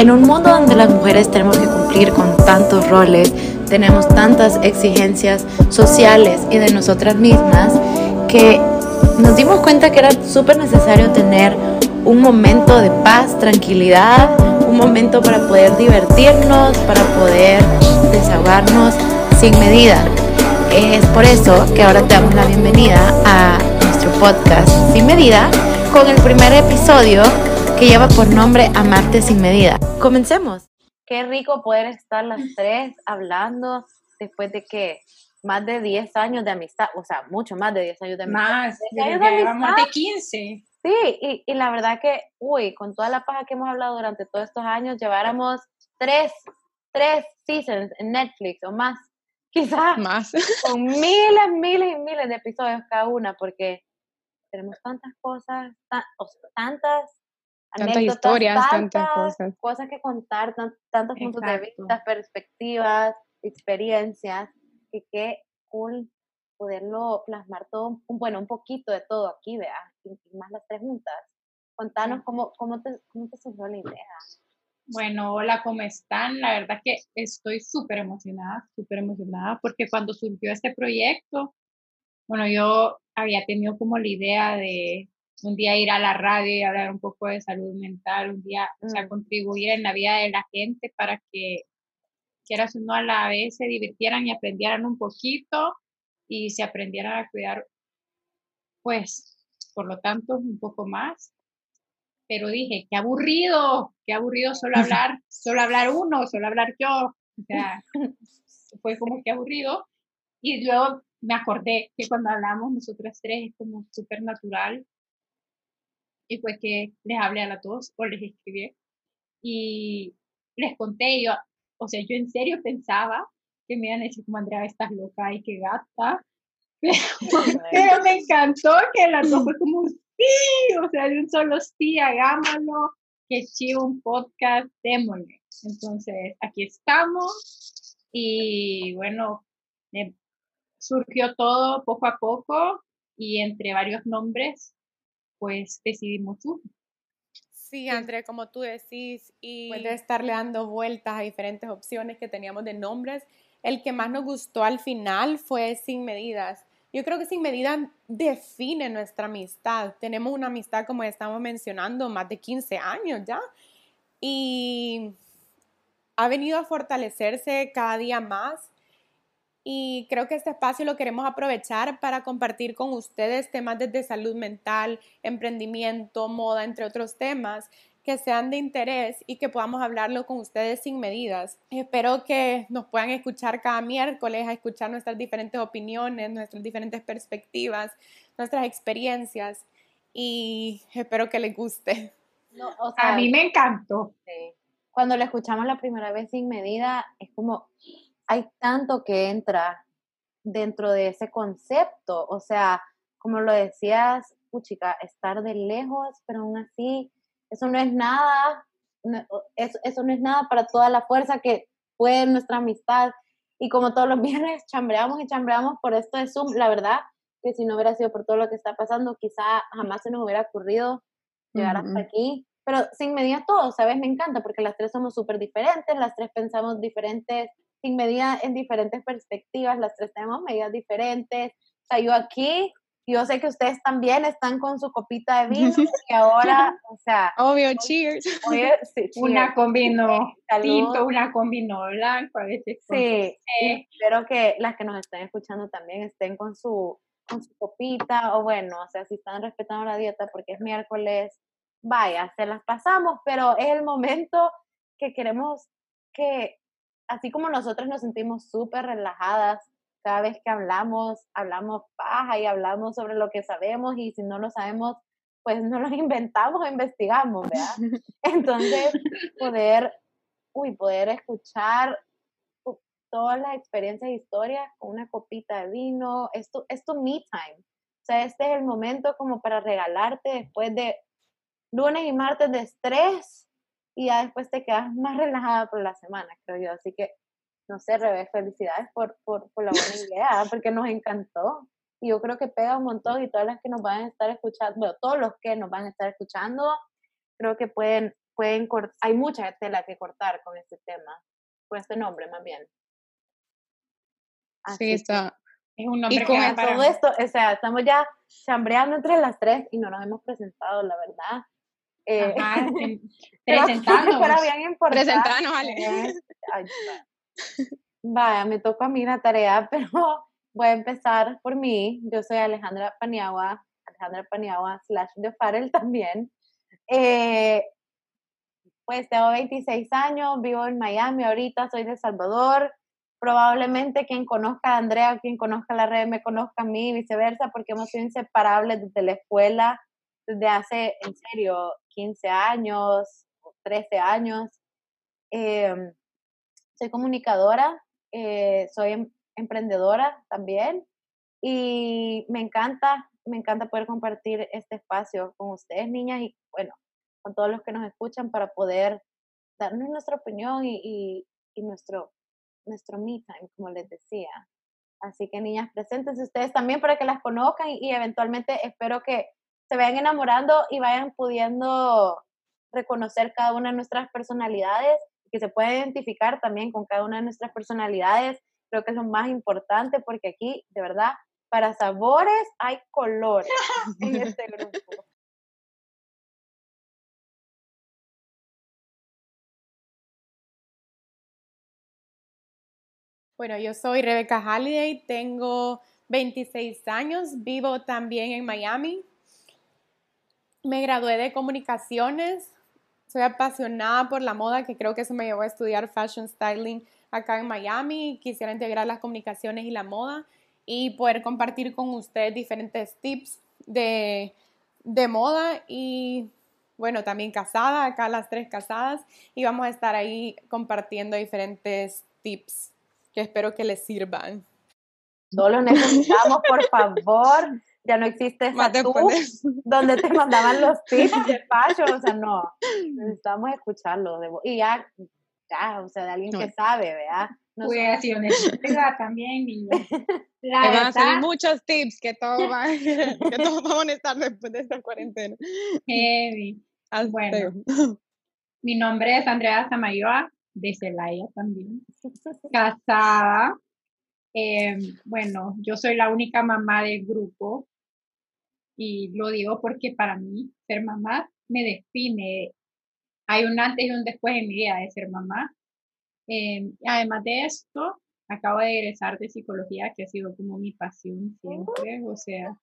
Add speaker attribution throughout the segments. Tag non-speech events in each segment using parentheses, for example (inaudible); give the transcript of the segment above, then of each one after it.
Speaker 1: En un mundo donde las mujeres tenemos que cumplir con tantos roles, tenemos tantas exigencias sociales y de nosotras mismas, que nos dimos cuenta que era súper necesario tener un momento de paz, tranquilidad, un momento para poder divertirnos, para poder desahogarnos sin medida. Es por eso que ahora te damos la bienvenida a nuestro podcast Sin Medida con el primer episodio que lleva por nombre Amarte sin medida. Comencemos. Qué rico poder estar las tres hablando después de que más de 10 años de amistad, o sea, mucho más de 10 años de amistad.
Speaker 2: Más, llevamos de 15.
Speaker 1: Sí, y, y, la verdad que, uy, con toda la paja que hemos hablado durante todos estos años, lleváramos tres, tres seasons en Netflix o más, (laughs) quizás.
Speaker 2: Más.
Speaker 1: Con miles, miles y miles de episodios cada una, porque tenemos tantas cosas, tantas
Speaker 2: tantas historias, tantas, cosas.
Speaker 1: Cosas que contar, tantos puntos de vista, perspectivas, experiencias, que qué cool poderlo plasmar todo, un, bueno, un poquito de todo aquí, vea, y, más las preguntas. Contanos cómo, cómo, te, cómo te surgió la idea.
Speaker 2: Bueno, hola, ¿cómo están? La verdad que estoy súper emocionada, súper emocionada, porque cuando surgió este proyecto, bueno, yo había tenido como la idea de un día ir a la radio y hablar un poco de salud mental, un día, o sea, mm. contribuir en la vida de la gente para que, quieras o no, a la vez se divirtieran y aprendieran un poquito y se aprendieran a cuidar, pues, por lo tanto, un poco más. Pero dije, qué aburrido, qué aburrido solo (laughs) hablar, solo hablar uno, solo hablar yo. O sea, (laughs) fue como que aburrido. Y luego me acordé que cuando hablamos nosotras tres es como súper natural y fue que les hablé a las dos o les escribí y les conté, yo, o sea, yo en serio pensaba que me iban a decir como Andrea, estás loca y qué gata, (laughs) pero, me encantó que las dos fue como sí, o sea, de un solo sí, hagámoslo, que chivo un podcast, démosle. Entonces, aquí estamos y bueno, surgió todo poco a poco y entre varios nombres pues decidimos uno.
Speaker 3: Sí, André, como tú decís, y puede estarle dando vueltas a diferentes opciones que teníamos de nombres, el que más nos gustó al final fue Sin Medidas. Yo creo que Sin Medidas define nuestra amistad. Tenemos una amistad, como estamos mencionando, más de 15 años ya. Y ha venido a fortalecerse cada día más y creo que este espacio lo queremos aprovechar para compartir con ustedes temas desde salud mental, emprendimiento, moda, entre otros temas que sean de interés y que podamos hablarlo con ustedes sin medidas. Espero que nos puedan escuchar cada miércoles a escuchar nuestras diferentes opiniones, nuestras diferentes perspectivas, nuestras experiencias y espero que les guste.
Speaker 2: a mí me encantó.
Speaker 1: Cuando lo escuchamos la primera vez sin medida, es como, hay tanto que entra dentro de ese concepto. O sea, como lo decías, puchica, estar de lejos, pero aún así, eso no es nada, eso, no es nada para toda la fuerza que fue nuestra amistad. Y como todos los (laughs) viernes chambreamos y chambreamos por esto de Zoom, la verdad que si no hubiera sido por todo lo que está pasando, quizá jamás se nos hubiera ocurrido llegar hasta aquí. Pero sin medida todo, ¿sabes? Me encanta porque las tres somos súper diferentes, las tres pensamos diferentes sin medida en diferentes perspectivas, las tres tenemos medidas diferentes. O sea, yo aquí, yo sé que ustedes también están con su copita de vino (laughs) y ahora, (laughs) o sea...
Speaker 2: Obvio, cheers. (laughs) Una combino tinto, una combino blanco, a veces.
Speaker 1: Sí, espero que las que nos estén escuchando también estén con su, con su copita, o bueno, o sea, si están respetando la dieta porque es miércoles, vaya, se las pasamos, pero es el momento que queremos que así como nosotros nos sentimos súper relajadas cada vez que hablamos, hablamos paja y hablamos sobre lo que sabemos y si no lo sabemos, pues no lo (laughs) inventamos o investigamos, ¿verdad? (laughs) Entonces, poder, uy, poder escuchar todas las experiencias e historias con una copita de vino, esto es tu me time. O sea, este es el momento como para regalarte después de lunes y martes de estrés, y ya después te quedas más relajada por la semana, creo yo. Así que, no sé, Revés, felicidades por, por, por la buena idea, porque nos encantó. Y yo creo que pega un montón y todas las que nos van a estar escuchando, bueno, todos los que nos van a estar escuchando, creo que pueden, pueden hay mucha tela que cortar con este tema, con este nombre más bien.
Speaker 3: sí, está.
Speaker 2: Es un nombre
Speaker 1: y con todo esto, o sea, estamos ya chambreando entre las tres y no nos hemos presentado, la verdad.
Speaker 2: Eh. (laughs) (laughs)
Speaker 3: Presentanos, Ale.
Speaker 1: vaya, me toca a mí la tarea, (laughs) pero voy a empezar por mí. Yo soy Alejandra Paniagua, Alejandra Paniagua slash de Farel también. Eh, pues tengo 26 años, vivo en Miami ahorita, soy de Salvador. Probablemente quien conozca a Andrea o quien conozca la red me conozca a mí viceversa, porque hemos sido inseparables desde la escuela, desde hace, en serio, 15 años, 13 años. Em, soy comunicadora, eh, soy em, emprendedora también y me encanta, me encanta poder compartir este espacio con ustedes, niñas, y bueno, con todos los que nos escuchan para poder darnos nuestra opinión y, y, nuestro, nuestro me time, como les decía. Así que niñas, preséntense ustedes también para que las conozcan y, eventualmente espero que se vayan enamorando y vayan pudiendo reconocer cada una de nuestras personalidades, que se puedan identificar también con cada una de nuestras personalidades. Creo que es lo más importante porque aquí, de verdad, para sabores hay colores (laughs) en este grupo.
Speaker 3: Bueno, yo soy Rebeca Halliday, tengo 26 años, vivo también en Miami. Me gradué de comunicaciones, soy apasionada por la moda, que creo que eso me llevó a estudiar fashion styling acá en Miami. Quisiera integrar las comunicaciones y la moda y poder compartir con ustedes diferentes tips de, de moda y bueno, también casada, acá las tres casadas, y vamos a estar ahí compartiendo diferentes tips que espero que les sirvan.
Speaker 1: Solo necesitamos, por favor, ya no existe esa tú, (laughs) donde te mandaban los (laughs) tips de fashion, o sea, no, necesitamos escucharlo, y ya, ya, o sea, de alguien que sabe, ¿verdad?
Speaker 2: Pues si también, niña. (laughs)
Speaker 3: La van a salir muchos tips que todos van, que todos a estar después de esta cuarentena.
Speaker 2: Heavy. Bueno, mi nombre es Andrea Samayoa, de Celaya también, casada. Eh, bueno, yo soy la única mamá del grupo y lo digo porque para mí ser mamá me define. Hay un antes y un después en mi vida de ser mamá. Eh, además de esto, acabo de egresar de psicología, que ha sido como mi pasión siempre, o sea.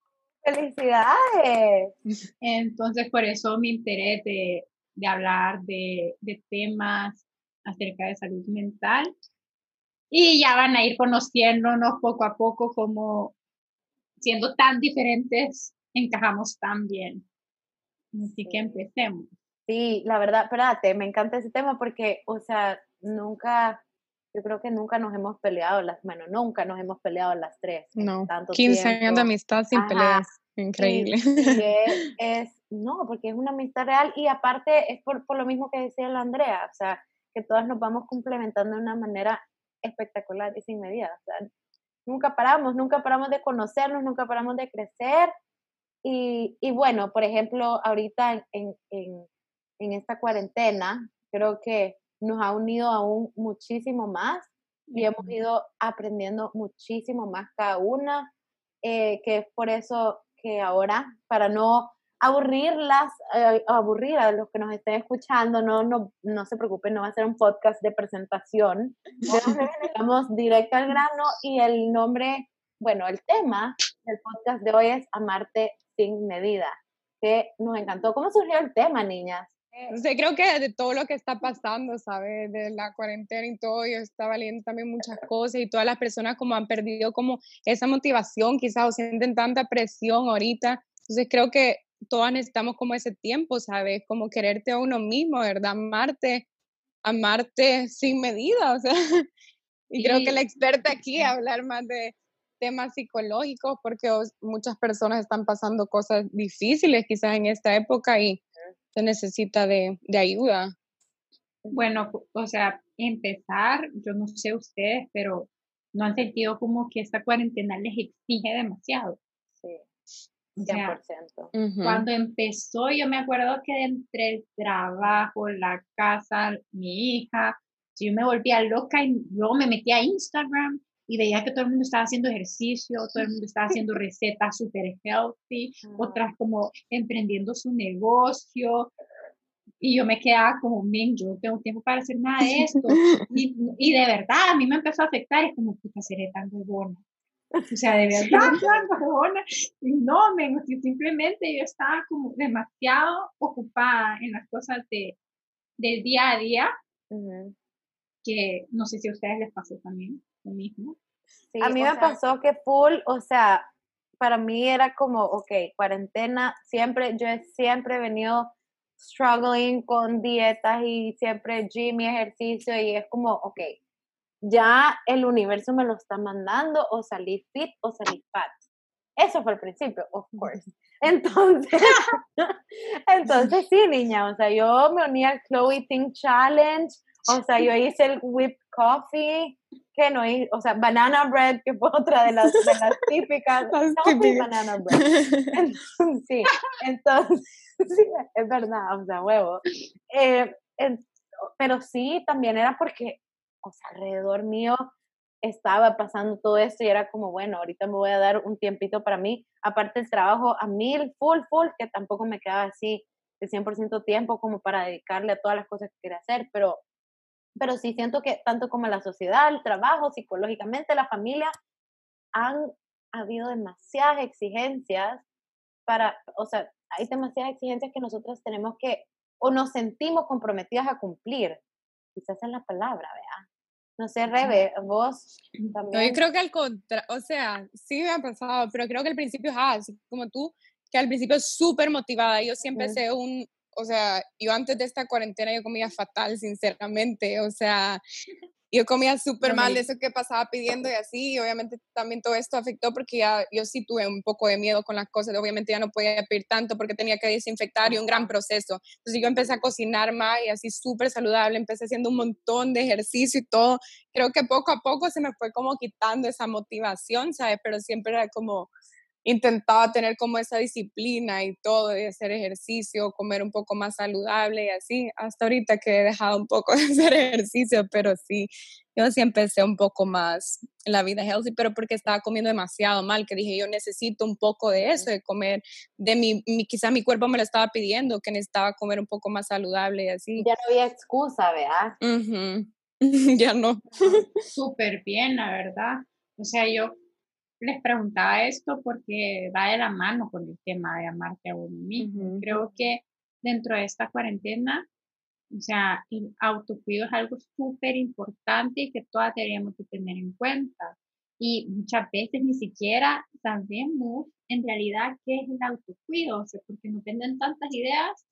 Speaker 1: ¡Felicidades!
Speaker 2: Entonces, por eso mi interés de, de hablar de, de temas acerca de salud mental. Y ya van a ir conociéndonos poco a poco como siendo tan diferentes, encajamos tan bien. Así que empecemos.
Speaker 1: Sí, la verdad, espérate, me encanta ese tema porque, o sea, nunca, yo creo que nunca nos hemos peleado las, bueno, nunca nos hemos peleado las tres.
Speaker 3: No, 15 años de amistad sin peleas, increíble. (laughs)
Speaker 1: es, no, porque es una amistad real y aparte es por, por lo mismo que decía la Andrea, o sea, que todas nos vamos complementando de una manera espectacular y sin medida. O sea, nunca paramos, nunca paramos de conocernos, nunca paramos de crecer. Y, y bueno, por ejemplo, ahorita en, en, en, esta cuarentena, creo que nos ha unido aún muchísimo más y hemos ido aprendiendo muchísimo más cada una, eh, que es por eso que ahora, para no aburrirlas, eh, aburrir a los que nos estén escuchando, no, no, no se preocupen, no va a ser un podcast de presentación. (laughs) Vamos directo al grano y el nombre, bueno, el tema del podcast de hoy es Amarte sin medida, que nos encantó. ¿Cómo surgió el tema, niñas?
Speaker 3: Sí, creo que de todo lo que está pasando, ¿sabes? De la cuarentena y todo, yo estaba leyendo también muchas cosas y todas las personas como han perdido como esa motivación quizás o sienten tanta presión ahorita. Entonces creo que todas necesitamos como ese tiempo, ¿sabes? Como quererte a uno mismo, ¿verdad? Amarte, amarte sin medida, o sea. (laughs) Y, creo que la experta aquí a hablar más de temas psicológicos, porque muchas personas están pasando cosas difíciles quizás en esta época y se necesita de, de ayuda.
Speaker 2: Bueno, o sea, empezar, yo no sé ustedes, pero no han sentido como que esta cuarentena les exige demasiado.
Speaker 1: Sí. 100%.
Speaker 2: Cuando empezó, yo me acuerdo que entre el trabajo, la casa, mi hija, yo me volvía loca y luego me metía a Instagram y veía que todo el mundo estaba haciendo ejercicio, todo el mundo estaba (laughs) haciendo recetas súper healthy, otras como emprendiendo su negocio. Y yo me quedaba como, men, yo no tengo tiempo para hacer nada de (laughs) esto. y, y, de verdad, a mí me empezó a afectar, es como, puta, seré tan huevona. O sea, de verdad, (laughs) no, me, simplemente yo estaba como demasiado ocupada en las cosas de, del día a día, que no sé si a ustedes les pasó también mismo.
Speaker 1: a mí me pasó que full, o sea, para mí era como, ok, cuarentena, siempre, yo he siempre venido struggling con dietas y siempre gym y ejercicio y es como, ok, ya el universo me lo está mandando o salí fit o salí fat. Eso fue el principio, of course. (laughs) Entonces, (laughs) entonces sí, niña, o sea, yo me uní al Chloe Think Challenge, o sea, yo hice el whipped coffee, que no hice, o sea, banana bread, que fue otra de las, de las (laughs) típicas. banana bread. sí, entonces, (laughs) sí, es verdad, o sea, huevo. Eh, pero sí, también era porque o sea, alrededor mío estaba pasando todo esto y era como, bueno, ahorita me voy a dar un tiempito para mí, aparte el trabajo a mil, full, full, que tampoco me quedaba así de 100% tiempo como para dedicarle a todas las cosas que quería hacer, pero, pero sí siento que tanto como la sociedad, el trabajo, psicológicamente, la familia, han habido demasiadas exigencias para, o sea, hay demasiadas exigencias que nosotros tenemos que, o nos sentimos comprometidas a cumplir, quizás es la palabra, ¿verdad? No sé, Rebe, vos también. (clears throat)
Speaker 4: No, yo creo que al contrario, o sea, sí me ha pasado, pero creo que al principio es así como tú, que al principio es súper motivada. Yo siempre sé un, o sea, yo antes de esta cuarentena yo comía fatal, sinceramente, o sea, yo comía súper mal de eso que pasaba pidiendo y así, y obviamente también todo esto afectó porque ya yo sí tuve un poco de miedo con las cosas, obviamente ya no podía pedir tanto porque tenía que desinfectar y un gran proceso. Entonces yo empecé a cocinar más y así súper saludable, empecé haciendo un montón de ejercicio y todo. Creo que poco a poco se me fue como quitando esa motivación, ¿sabes? Pero siempre era como, intentaba tener como esa disciplina y todo, de hacer ejercicio, comer un poco más saludable y así, hasta ahorita que he dejado un poco (laughs) de hacer ejercicio, pero sí, yo sí empecé un poco más la vida healthy, pero porque estaba comiendo demasiado mal, que dije, yo necesito un poco de eso, de comer, de mi, mi quizá mi cuerpo me lo estaba pidiendo, que necesitaba comer un poco más saludable y así.
Speaker 1: Ya no había excusa, ¿verdad? (laughs)
Speaker 4: ya no. (laughs)
Speaker 2: Súper bien, la verdad. O sea, yo les preguntaba esto porque va de la mano con el tema de amarte a uno mismo. Creo que dentro de esta cuarentena, o sea, el autocuido es algo súper importante y que todas deberíamos de tener en cuenta. Y muchas veces ni siquiera sabemos en realidad qué es el autocuido, o sea, porque nos venden tantas ideas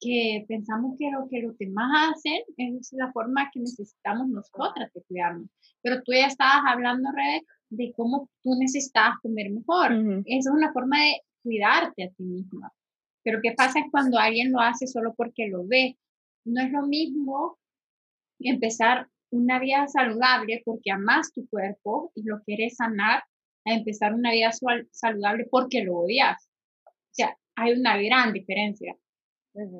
Speaker 2: que pensamos que lo que los demás hacen es la forma que necesitamos nosotras de cuidarnos. Pero tú ya estabas hablando, Rebeca, de cómo tú necesitas comer mejor. Esa es una forma de cuidarte a ti misma. Pero ¿qué pasa cuando alguien lo hace solo porque lo ve? No es lo mismo empezar una vida saludable porque amas tu cuerpo y lo quieres sanar a empezar una vida saludable porque lo odias. O sea, hay una gran diferencia.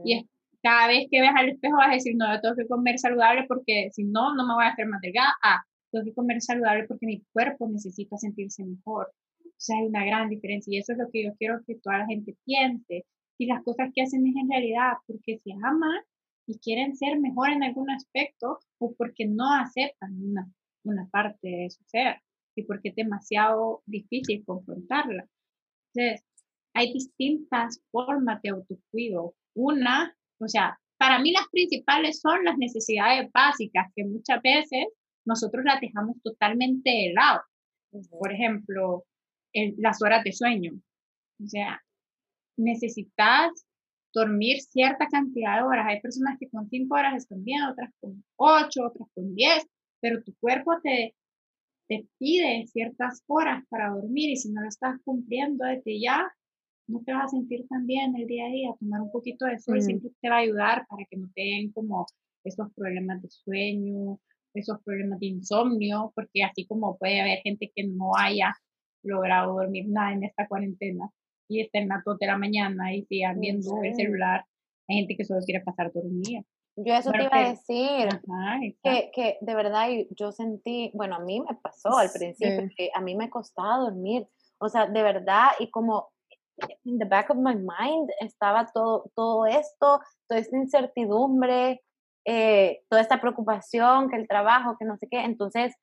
Speaker 2: Y cada vez que ves al espejo vas a decir, no, yo tengo que comer saludable porque si no, no me voy a hacer más delgada. Ah, tengo que comer saludable porque mi cuerpo necesita sentirse mejor. O sea, hay una gran diferencia y eso es lo que yo quiero que toda la gente piense. Si las cosas que hacen es en realidad porque se aman y quieren ser mejor en algún aspecto o porque no aceptan una, una parte de su ser y porque es demasiado difícil confrontarla. Entonces, hay distintas formas de autocuido. Una, o sea, para mí las principales son las necesidades básicas que muchas veces nosotros las dejamos totalmente de lado. Por ejemplo, las horas de sueño. O sea, necesitas dormir cierta cantidad de horas. Hay personas que con cinco horas están bien, otras con ocho, otras con diez, pero tu cuerpo te, te pide ciertas horas para dormir y si no lo estás cumpliendo desde ya, no te vas a sentir tan bien el día a día. Tomar un poquito de sol siempre te va a ayudar para que no te den como esos problemas de sueño esos problemas de insomnio, porque así como puede haber gente que no haya logrado dormir nada en esta cuarentena, y estén a las 2 de la mañana y sigan viendo el celular. Hay gente que solo quiere pasar día.
Speaker 1: Yo eso te iba a decir, que, que de verdad yo sentí, bueno, a mí me pasó al principio, que a mí me costaba dormir, o sea, de verdad, y como in the back of my mind estaba todo, todo esto, toda esta incertidumbre, eh, toda esta preocupación, que el trabajo, que no sé qué, entonces,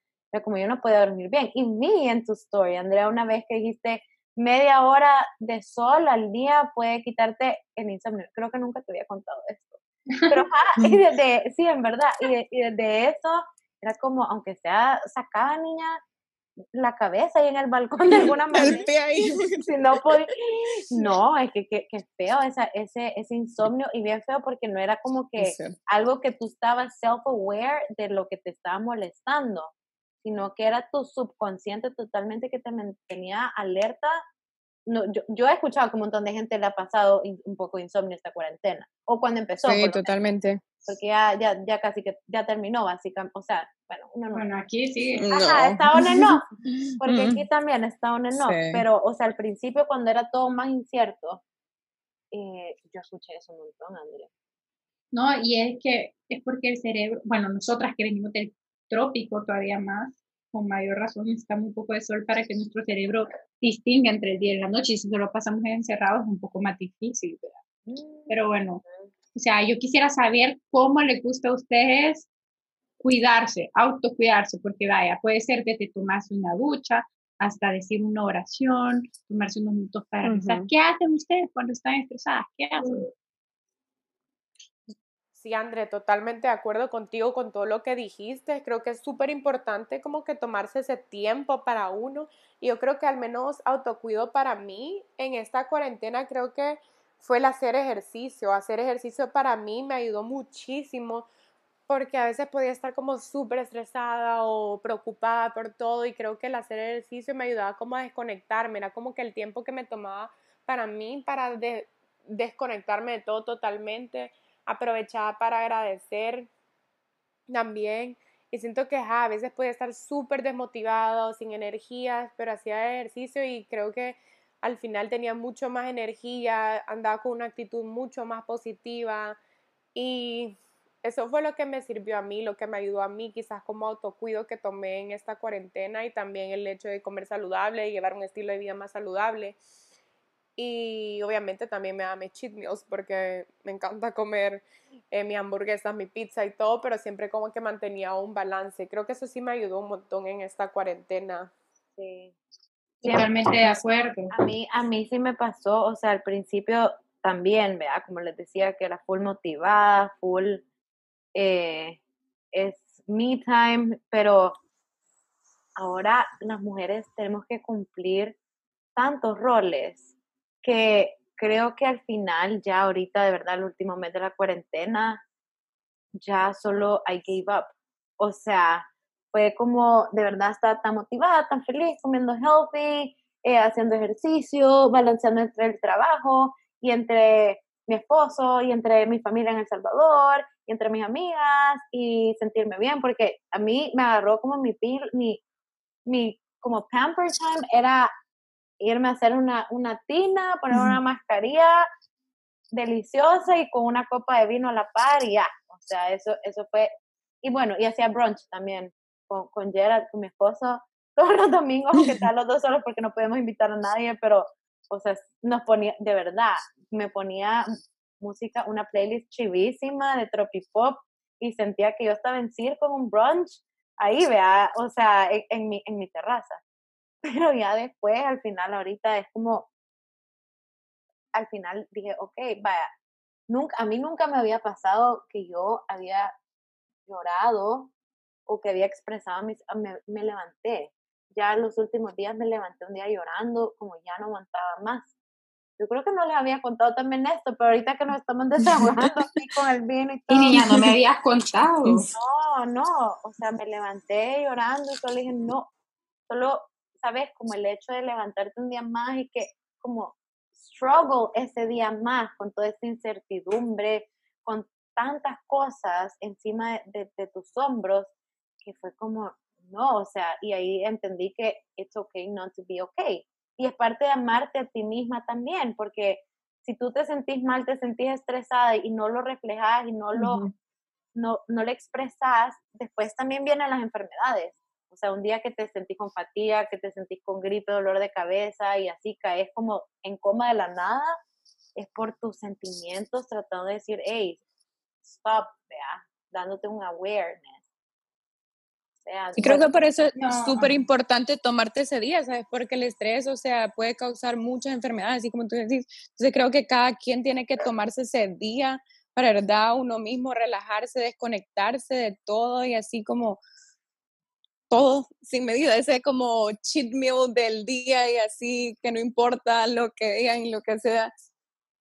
Speaker 1: como yo no podía dormir bien, y vi en tu story, Andrea, una vez que dijiste, media hora de sol al día puede quitarte el insomnio, creo que nunca te había contado esto. Pero, (laughs) y desde, sí, en verdad, y, y desde eso, era como, aunque sea sacada niña, la cabeza ahí en el balcón de alguna (laughs) manera. (laughs) si no, (laughs) no, es que, que, feo esa, ese, ese insomnio y bien feo porque no era como que algo que tú estabas self-aware de lo que te estaba molestando, sino que era tu subconsciente totalmente que te mantenía alerta no, yo, yo, he escuchado que un montón de gente le ha pasado un poco de insomnio esta cuarentena, o cuando empezó.
Speaker 3: Sí, totalmente.
Speaker 1: Porque ya, ya, ya casi que ya terminó, básicamente, o sea, bueno,
Speaker 2: uno no. Bueno, aquí sí.
Speaker 1: Ajá, está on and off, porque aquí también está on and off, pero, o sea, al principio cuando era todo más incierto, eh, yo escuché eso un montón, Andrea.
Speaker 2: No, y es que es porque el cerebro, bueno, nosotras que venimos del trópico todavía más, con mayor razón necesitamos un poco de sol para que nuestro cerebro distinga entre el día y la noche. Y si solo pasamos encerrados es un poco más difícil, ¿verdad? Mm. Pero bueno, o sea, yo quisiera saber cómo les gusta a ustedes cuidarse, autocuidarse, porque vaya, puede ser desde tomarse una ducha hasta decir una oración, tomarse unos minutos para pensar. ¿Qué hacen ustedes cuando están estresadas? ¿Qué hacen?
Speaker 3: Sí, André, totalmente de acuerdo contigo con todo lo que dijiste. Creo que es súper importante como que tomarse ese tiempo para uno. Y yo creo que al menos autocuido para mí en esta cuarentena creo que fue el hacer ejercicio. Hacer ejercicio para mí me ayudó muchísimo porque a veces podía estar como súper estresada o preocupada por todo y creo que el hacer ejercicio me ayudaba como a desconectarme. Era como que el tiempo que me tomaba para mí para desconectarme de todo totalmente aprovechaba para agradecer también. Y siento que a veces puede estar súper desmotivado, sin energías, pero hacía ejercicio y creo que al final tenía mucho más energía, andaba con una actitud mucho más positiva y eso fue lo que me sirvió a mí, lo que me ayudó a mí, quizás como autocuido que tomé en esta cuarentena y también el hecho de comer saludable y llevar un estilo de vida más saludable. Y obviamente también me da mis cheat meals porque me encanta comer eh, mi hamburguesa, mi pizza y todo, pero siempre como que mantenía un balance. Creo que eso sí me ayudó un montón en esta cuarentena.
Speaker 1: Sí.
Speaker 2: Totalmente de acuerdo.
Speaker 1: A mí, a mí sí me pasó, o sea, al principio también, vea, como les decía, que era full motivada, full eh, es me time, pero ahora las mujeres tenemos que cumplir tantos roles que creo que al final, ya ahorita, de verdad, el último mes de la cuarentena, ya solo I gave up. O sea, fue como, de verdad, estaba tan motivada, tan feliz, comiendo healthy, eh, haciendo ejercicio, balanceando entre el trabajo y entre mi esposo y entre mi familia en El Salvador y entre mis amigas y sentirme bien, porque a mí me agarró como mi, mi, mi como pamper time era irme a hacer una, una tina, poner una mascarilla deliciosa y con una copa de vino a la par y ya. O sea, eso, eso fue. Y bueno, y hacía brunch también con, con Gerard, con mi esposo, (laughs) todos los domingos, aunque están los dos solos porque no podemos invitar a nadie, pero, o sea, nos ponía, de verdad, me ponía música, una playlist chivísima de tropipop y sentía que yo estaba en circo en un brunch ahí, vea, o sea, en mi, en mi terraza. (laughs) pero ya después, al final, ahorita es como, al final dije, ok, vaya, nunca, a mí nunca me había pasado que yo había llorado o que había expresado mis, me, me levanté. Ya los últimos días me levanté un día llorando, como ya no aguantaba más. Yo creo que no les había contado también esto, pero ahorita que nos estamos (laughs) desahogando así con el vino y todo.
Speaker 2: Y ya no me (laughs) habías contado.
Speaker 1: No, no, o sea, me levanté llorando y solo dije, no, solo ¿sabes? Como el hecho de levantarte un día más y que como struggle ese día más con toda esa incertidumbre, con tantas cosas encima de, tus hombros, que fue como, no, o sea, y ahí entendí que it's okay not to be okay. y es parte de amarte a ti misma también, porque si tú te sentís mal, te sentís estresada y no lo reflejas y no lo, no, no lo expresas, después también vienen las enfermedades. O sea, un día que te sentís con fatiga, que te sentís con gripe, dolor de cabeza y así caes como en coma de la nada, es por tus sentimientos tratando de decir, hey, stop, vea, dándote un awareness.
Speaker 4: Y creo que por eso es súper importante tomarte ese día, ¿sabes? Porque el estrés, o sea, puede causar muchas enfermedades, así como tú decís. Entonces creo que cada quien tiene que tomarse ese día para, ¿verdad? Uno mismo relajarse, desconectarse de todo y así como todo sin medida, ese como cheat meal del día y así que no importa lo que digan y lo que sea,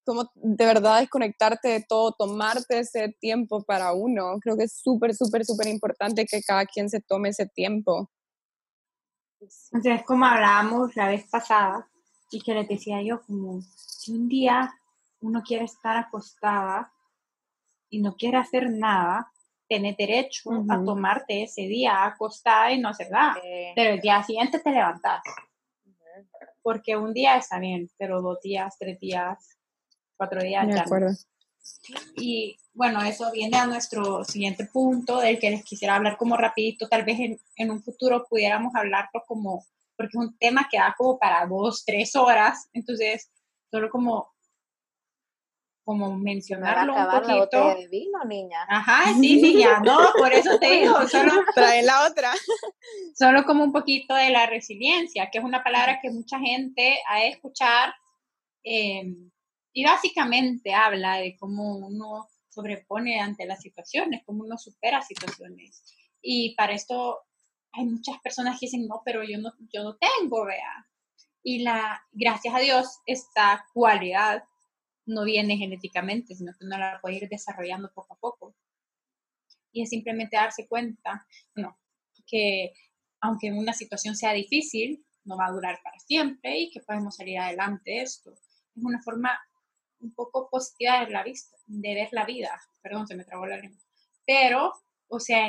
Speaker 4: como de verdad desconectarte de todo, tomarte ese tiempo para uno. Creo que es súper, súper, súper importante que cada quien se tome ese tiempo.
Speaker 2: Entonces, como hablábamos la vez pasada, y que les decía yo, como si un día uno quiere estar acostada y no quiere hacer nada, tiene derecho a tomarte ese día acostada y no hacer nada. Pero el día siguiente te levantas. Porque un día está bien, pero dos días, tres días, cuatro días
Speaker 4: de acuerdo.
Speaker 2: Y bueno, eso viene a nuestro siguiente punto, del que les quisiera hablar como rapidito, tal vez en, en un futuro pudiéramos hablarlo como, porque es un tema que da como para dos, tres horas, entonces solo como como mencionarlo un poquito.
Speaker 1: La de vino, niña.
Speaker 2: Ajá, sí, niña, no, por eso te digo, (laughs) solo
Speaker 4: trae la otra.
Speaker 2: Solo como un poquito de la resiliencia, que es una palabra que mucha gente ha de escuchar eh, y básicamente habla de cómo uno sobrepone ante las situaciones, cómo uno supera situaciones. Y para esto hay muchas personas que dicen, no, pero yo no, yo no tengo, vea. Y la, gracias a Dios, esta cualidad no viene genéticamente, sino que uno la puede ir desarrollando poco a poco. Y es simplemente darse cuenta, no, que aunque una situación sea difícil, no va a durar para siempre y que podemos salir adelante de esto. Es una forma un poco positiva de la, vista, de ver la vida. Perdón, se me trabó la lengua. Pero, o sea,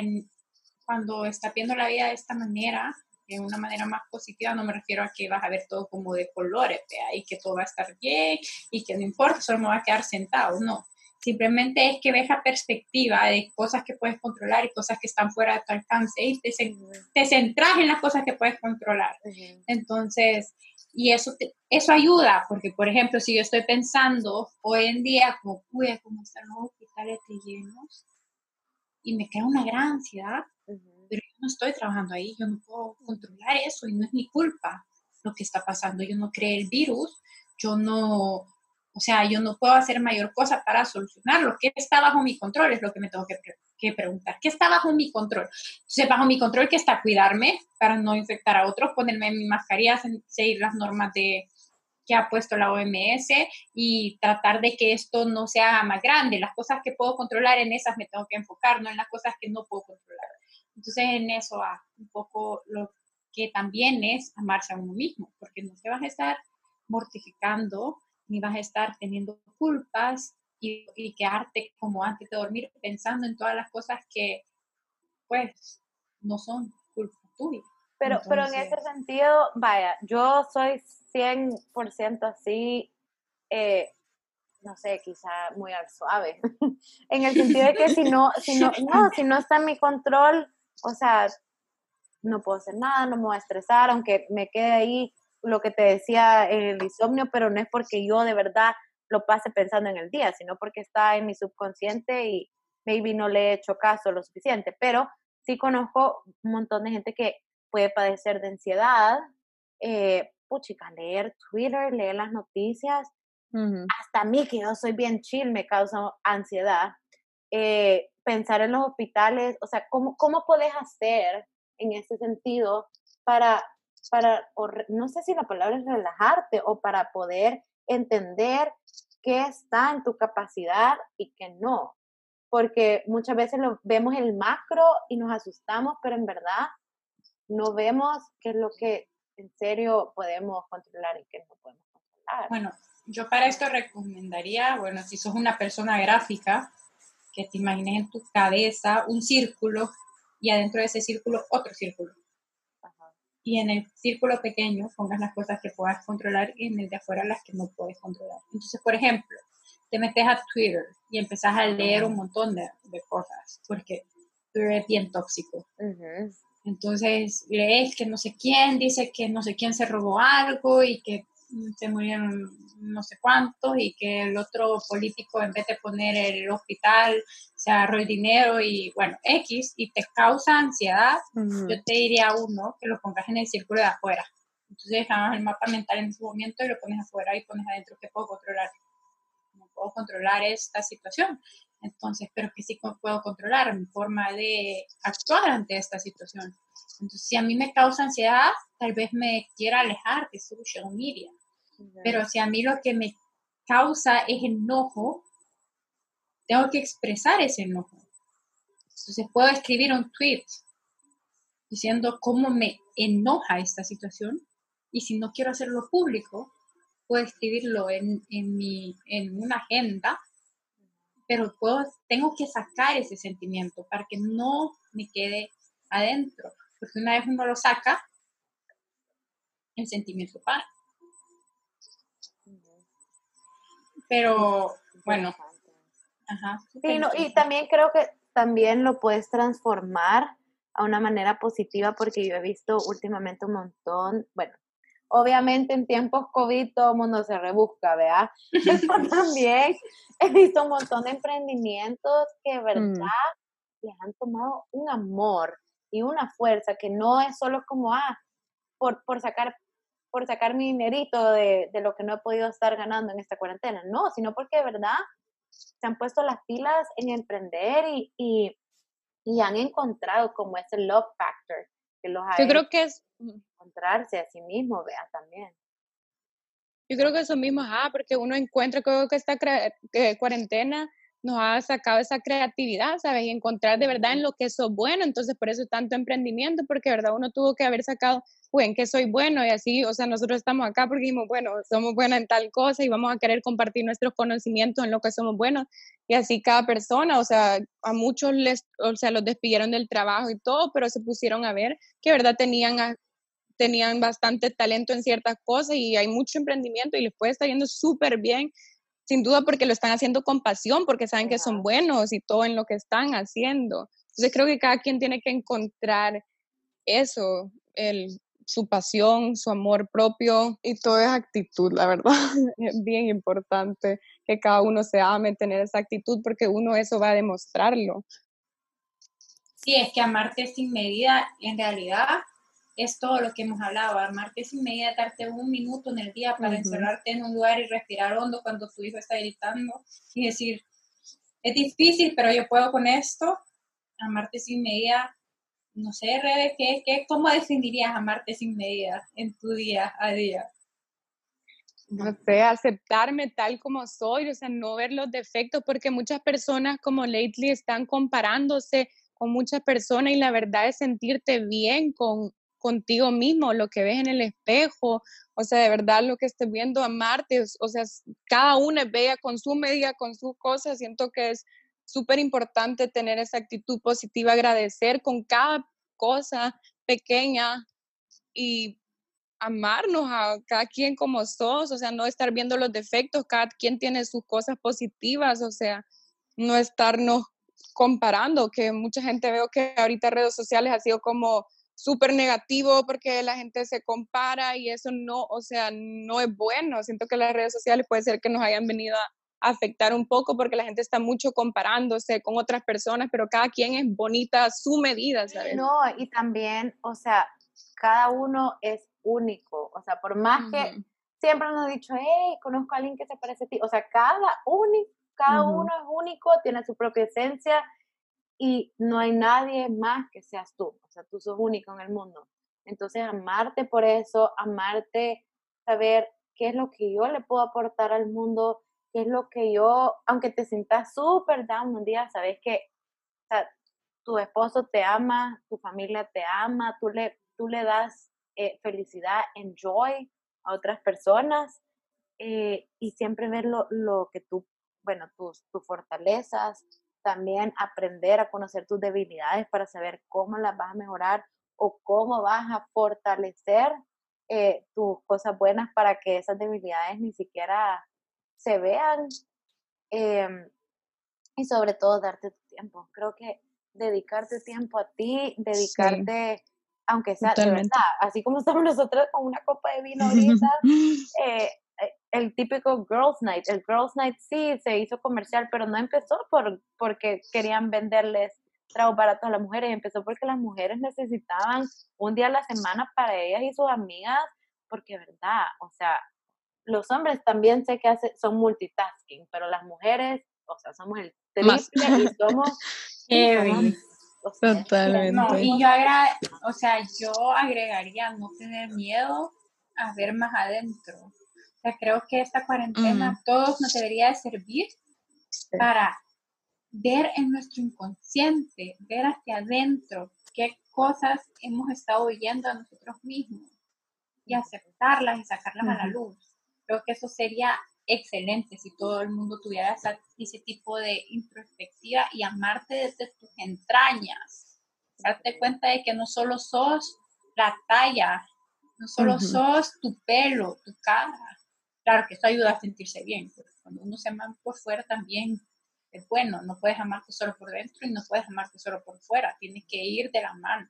Speaker 2: cuando está viendo la vida de esta manera, de una manera más positiva, no me refiero a que vas a ver todo como de colores, y que todo va a estar bien y que no importa, solo me va a quedar sentado, no. Simplemente es que ves la perspectiva de cosas que puedes controlar y cosas que están fuera de tu alcance y te, te centras en las cosas que puedes controlar. Entonces, y eso, eso ayuda, porque por ejemplo, si yo estoy pensando hoy en día, como, uy, como están los hospitales llenos, y me queda una gran ansiedad, pero yo no estoy trabajando ahí, yo no puedo controlar eso y no es mi culpa lo que está pasando. Yo no creé el virus, yo no, o sea, yo no puedo hacer mayor cosa para solucionarlo. ¿Qué está bajo mi control? Es lo que me tengo que, que, preguntar. ¿Qué está bajo mi control? Entonces, bajo mi control que está cuidarme para no infectar a otros, ponerme mi mascarilla, seguir las normas de, que ha puesto la OMS y tratar de que esto no se haga más grande. Las cosas que puedo controlar, en esas me tengo que enfocar, no en las cosas que no puedo controlar. Entonces en eso va un poco lo que también es amarse a uno mismo, porque no te vas a estar mortificando ni vas a estar teniendo culpas y, quedarte como antes de dormir pensando en todas las cosas que pues no son culpa tuya.
Speaker 1: Pero, pero en ese sentido, vaya, yo soy 100% así, eh, no sé, quizá muy al suave, (laughs) en el sentido de que si no, si no, no, si no está en mi control, o sea, no puedo hacer nada, no me voy a estresar, aunque me quede ahí lo que te decía en el insomnio, pero no es porque yo de verdad lo pase pensando en el día, sino porque está en mi subconsciente y maybe no le he hecho caso lo suficiente, pero sí conozco un montón de gente que puede padecer de ansiedad, eh, puchica, leer Twitter, leer las noticias, hasta a mí que yo soy bien chill me causa ansiedad. Eh, pensar en los hospitales, o sea, ¿cómo, cómo puedes hacer en ese sentido para, para no sé si la palabra es relajarte o para poder entender qué está en tu capacidad y qué no? Porque muchas veces lo, vemos el macro y nos asustamos, pero en verdad no vemos qué es lo que en serio podemos controlar y qué no podemos controlar.
Speaker 2: Bueno, yo para esto recomendaría, bueno, si sos una persona gráfica, que te imagines en tu cabeza un círculo y adentro de ese círculo otro círculo. Y en el círculo pequeño pongas las cosas que puedas controlar y en el de afuera las que no puedes controlar. Entonces, por ejemplo, te metes a Twitter y empezás a leer un montón de, cosas, porque Twitter es bien tóxico. Entonces lees que no sé quién dice que no sé quién se robó algo y que se murieron no sé cuántos y que el otro político en vez de poner el hospital se agarró el dinero y bueno, X y te causa ansiedad, yo te diría uno que lo pongas en el círculo de afuera. Entonces dejamos el mapa mental en ese momento y lo pones afuera y pones adentro que puedo controlar. No puedo controlar esta situación. Entonces, pero que sí puedo controlar mi forma de actuar ante esta situación. Entonces, si a mí me causa ansiedad, tal vez me quiera alejar de social media. Pero si a mí lo que me causa es enojo, tengo que expresar ese enojo. Entonces, puedo escribir un tweet diciendo cómo me enoja esta situación y si no quiero hacerlo público, puedo escribirlo en, en, mi, en una agenda pero puedo, tengo que sacar ese sentimiento para que no me quede adentro, porque una vez uno lo saca, el sentimiento para. Pero bueno.
Speaker 1: Ajá, y también creo que también lo puedes transformar a una manera positiva porque yo he visto últimamente un montón, bueno, obviamente en tiempos COVID todo el mundo se rebusca, ¿verdad? (laughs) Pero también he visto un montón de emprendimientos que, mm. ¿verdad? Les han tomado un amor y una fuerza que no es solo como, ah, por, por sacar por sacar mi dinerito de, de, lo que no he podido estar ganando en esta cuarentena, no, sino porque de verdad se han puesto las pilas en emprender y, y, y han encontrado como ese love factor que los
Speaker 4: Yo creo que es
Speaker 1: encontrarse a sí mismo, vea también.
Speaker 4: Yo creo que eso mismo, ah, porque uno encuentra, creo que esta cuarentena nos ha sacado esa creatividad, ¿sabes? Y encontrar de verdad en lo que sos bueno, entonces por eso tanto emprendimiento, porque de verdad uno tuvo que haber sacado, pues, en qué soy bueno y así, o sea, nosotros estamos acá porque dijimos, bueno, somos buenos en tal cosa y vamos a querer compartir nuestros conocimientos en lo que somos buenos y así cada persona, o sea, a muchos les, o sea, los despidieron del trabajo y todo, pero se pusieron a ver que de verdad tenían tenían bastante talento en ciertas cosas y hay mucho emprendimiento y les puede estar yendo súper bien, sin duda porque lo están haciendo con pasión, porque saben que son buenos y todo en lo que están haciendo. Entonces creo que cada quien tiene que encontrar eso, el, su pasión, su amor propio y todo es actitud, la verdad. (laughs) Es bien importante que cada uno se ame, tener esa actitud, porque uno eso va a demostrarlo.
Speaker 2: Sí, es que amarte sin medida, en realidad, es todo lo que hemos hablado, armarte sin medida, darte un minuto en el día para encerrarte en un lugar y respirar hondo cuando tu hijo está gritando y decir, es difícil, pero yo puedo con esto, amarte sin medida, no sé, Rebe, ¿qué, qué, ¿cómo definirías amarte sin medida en tu día a día?
Speaker 4: No sé, aceptarme tal como soy, o sea, no ver los defectos, porque muchas personas como lately están comparándose con muchas personas y la verdad es sentirte bien con, contigo mismo, lo que ves en el espejo, o sea, de verdad lo que estés viendo, amarte, o sea, cada uno es bella con su medida, con sus cosas, siento que es súper importante tener esa actitud positiva, agradecer con cada cosa pequeña y amarnos a cada quien como sos, o sea, no estar viendo los defectos, cada quien tiene sus cosas positivas, o sea, no estarnos comparando, que mucha gente veo que ahorita redes sociales ha sido como súper negativo porque la gente se compara y eso no, o sea, no es bueno. Siento que las redes sociales puede ser que nos hayan venido a afectar un poco porque la gente está mucho comparándose con otras personas, pero cada quien es bonita a su medida, ¿sabes?
Speaker 1: No, y también, o sea, cada uno es único, o sea, por más que siempre nos han dicho, hey, conozco a alguien que se parece a ti, o sea, cada, cada uno es único, tiene su propia esencia y no hay nadie más que seas tú, o sea, tú sos único en el mundo. Entonces, amarte por eso, amarte, saber qué es lo que yo le puedo aportar al mundo, qué es lo que yo, aunque te sientas súper down un día, sabes que tu esposo te ama, tu familia te ama, tú le, tú le das eh, felicidad, enjoy a otras personas eh, y siempre ver lo, lo que tú, bueno, tus, tus fortalezas, también aprender a conocer tus debilidades para saber cómo las vas a mejorar o cómo vas a fortalecer eh, tus cosas buenas para que esas debilidades ni siquiera se vean. Em, y sobre todo darte tu tiempo. Creo que dedicarte tiempo a ti, dedicarte, aunque sea de verdad, así como estamos nosotros con una copa de vino ahorita, (laughs) eh, eh, el típico Girls Night. El Girls Night sí se hizo comercial, pero no empezó por, porque querían venderles trago barato a las mujeres, empezó porque las mujeres necesitaban un día a la semana para ellas y sus amigas, porque verdad, o sea, los hombres también sé que hace, son multitasking, pero las mujeres, o sea, somos el triple y somos... (laughs)
Speaker 2: Totalmente. y yo agra o sea, yo agregaría no tener miedo a ver más adentro. O sea, creo que esta cuarentena mm. todos nos debería de servir para ver en nuestro inconsciente, ver hacia adentro qué cosas hemos estado oyendo a nosotros mismos y aceptarlas y sacarlas a la luz. Creo que eso sería excelente si todo el mundo tuviera ese tipo de introspectiva y amarte desde tus entrañas. Darte cuenta de que no solo sos la talla, no solo sos tu pelo, tu cara. Claro que eso ayuda a sentirse bien, pero cuando uno se ama por fuera también es bueno, no puedes amarte solo por dentro y no puedes amarte solo por fuera, tienes que ir de la mano.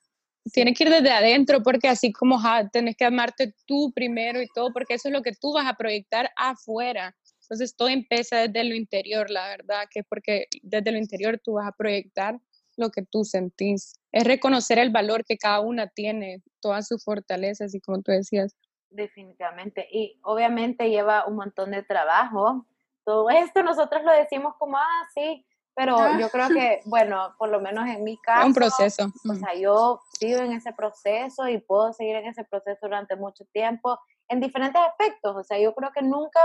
Speaker 4: Tienes que ir desde adentro porque así como ja, que amarte tú primero y todo, porque eso es lo que tú vas a proyectar afuera. Entonces todo empieza desde lo interior, la verdad, que es porque desde lo interior tú vas a proyectar lo que tú sentís. Es reconocer el valor que cada una tiene, todas sus fortalezas y como tú decías.
Speaker 1: Definitivamente. Y obviamente lleva un montón de trabajo todo esto nosotros lo decimos como, ah, sí, pero ah. yo creo que, bueno, por lo menos en mi caso,
Speaker 4: un proceso.
Speaker 1: O sea, yo sigo en ese proceso y puedo seguir en ese proceso durante mucho tiempo, en diferentes aspectos. O sea, yo creo que nunca,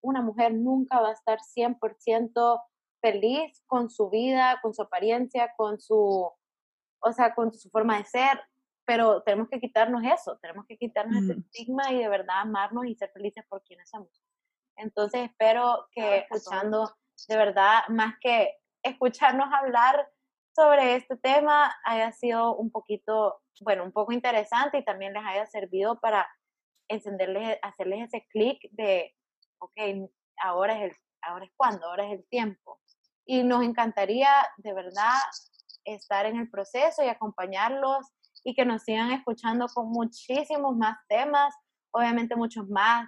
Speaker 1: una mujer nunca va a estar 100% feliz con su vida, con su apariencia, con su, o sea, con su forma de ser, pero tenemos que quitarnos eso, tenemos que quitarnos ese estigma y de verdad amarnos y ser felices por quienes somos. Entonces espero que escuchando, de verdad, más que escucharnos hablar sobre este tema, haya sido un poquito, bueno, un poco interesante y también les haya servido para encenderles, hacerles ese clic de, ok, ahora es, el, ahora es cuando, ahora es el tiempo. Y nos encantaría, de verdad, estar en el proceso y acompañarlos y que nos sigan escuchando con muchísimos más temas, obviamente muchos más,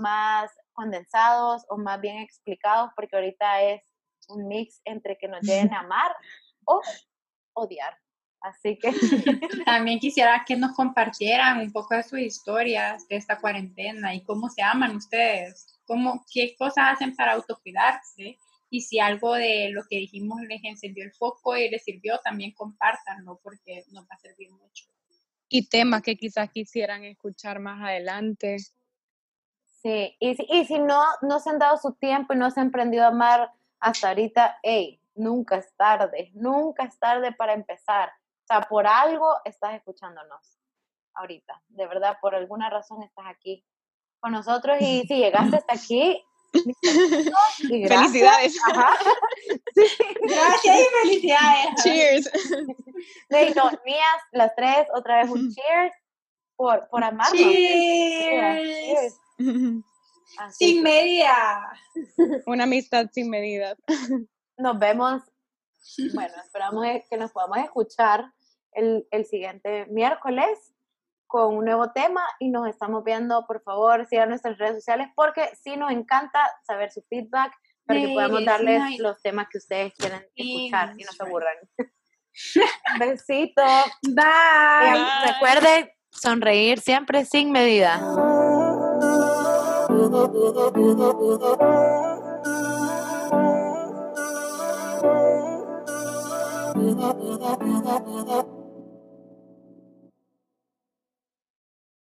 Speaker 1: más condensados o más bien explicados, porque ahorita es un mix entre que nos lleguen a amar o odiar. Así que (laughs)
Speaker 2: también quisiera que nos compartieran un poco de sus historias de esta cuarentena y cómo se aman ustedes, cómo, qué cosas hacen para autocuidarse y si algo de lo que dijimos les encendió el foco y les sirvió, también compártanlo porque nos va a servir mucho.
Speaker 4: Y temas que quizás quisieran escuchar más adelante.
Speaker 1: Sí, y si, y si no, no se han dado su tiempo y no se han aprendido a amar hasta ahorita, hey, nunca es tarde, nunca es tarde para empezar. O sea, por algo estás escuchándonos ahorita, de verdad, por alguna razón estás aquí con nosotros y si llegaste hasta aquí,
Speaker 4: Felicidades.
Speaker 2: Gracias y felicidades.
Speaker 4: Cheers.
Speaker 1: De no, mías, las tres, otra vez un cheers por, por amarnos.
Speaker 2: cheers. sin medida.
Speaker 4: Una amistad sin medida.
Speaker 1: Nos vemos. Bueno, esperamos que nos podamos escuchar el, el siguiente miércoles con un nuevo tema y nos estamos viendo, por favor, sigan nuestras redes sociales porque sí nos encanta saber su feedback para que podamos darles los temas que ustedes quieren escuchar y no se aburran. (laughs) Besito.
Speaker 2: Bye.
Speaker 1: Recuerde sonreír siempre sin medida. (laughs)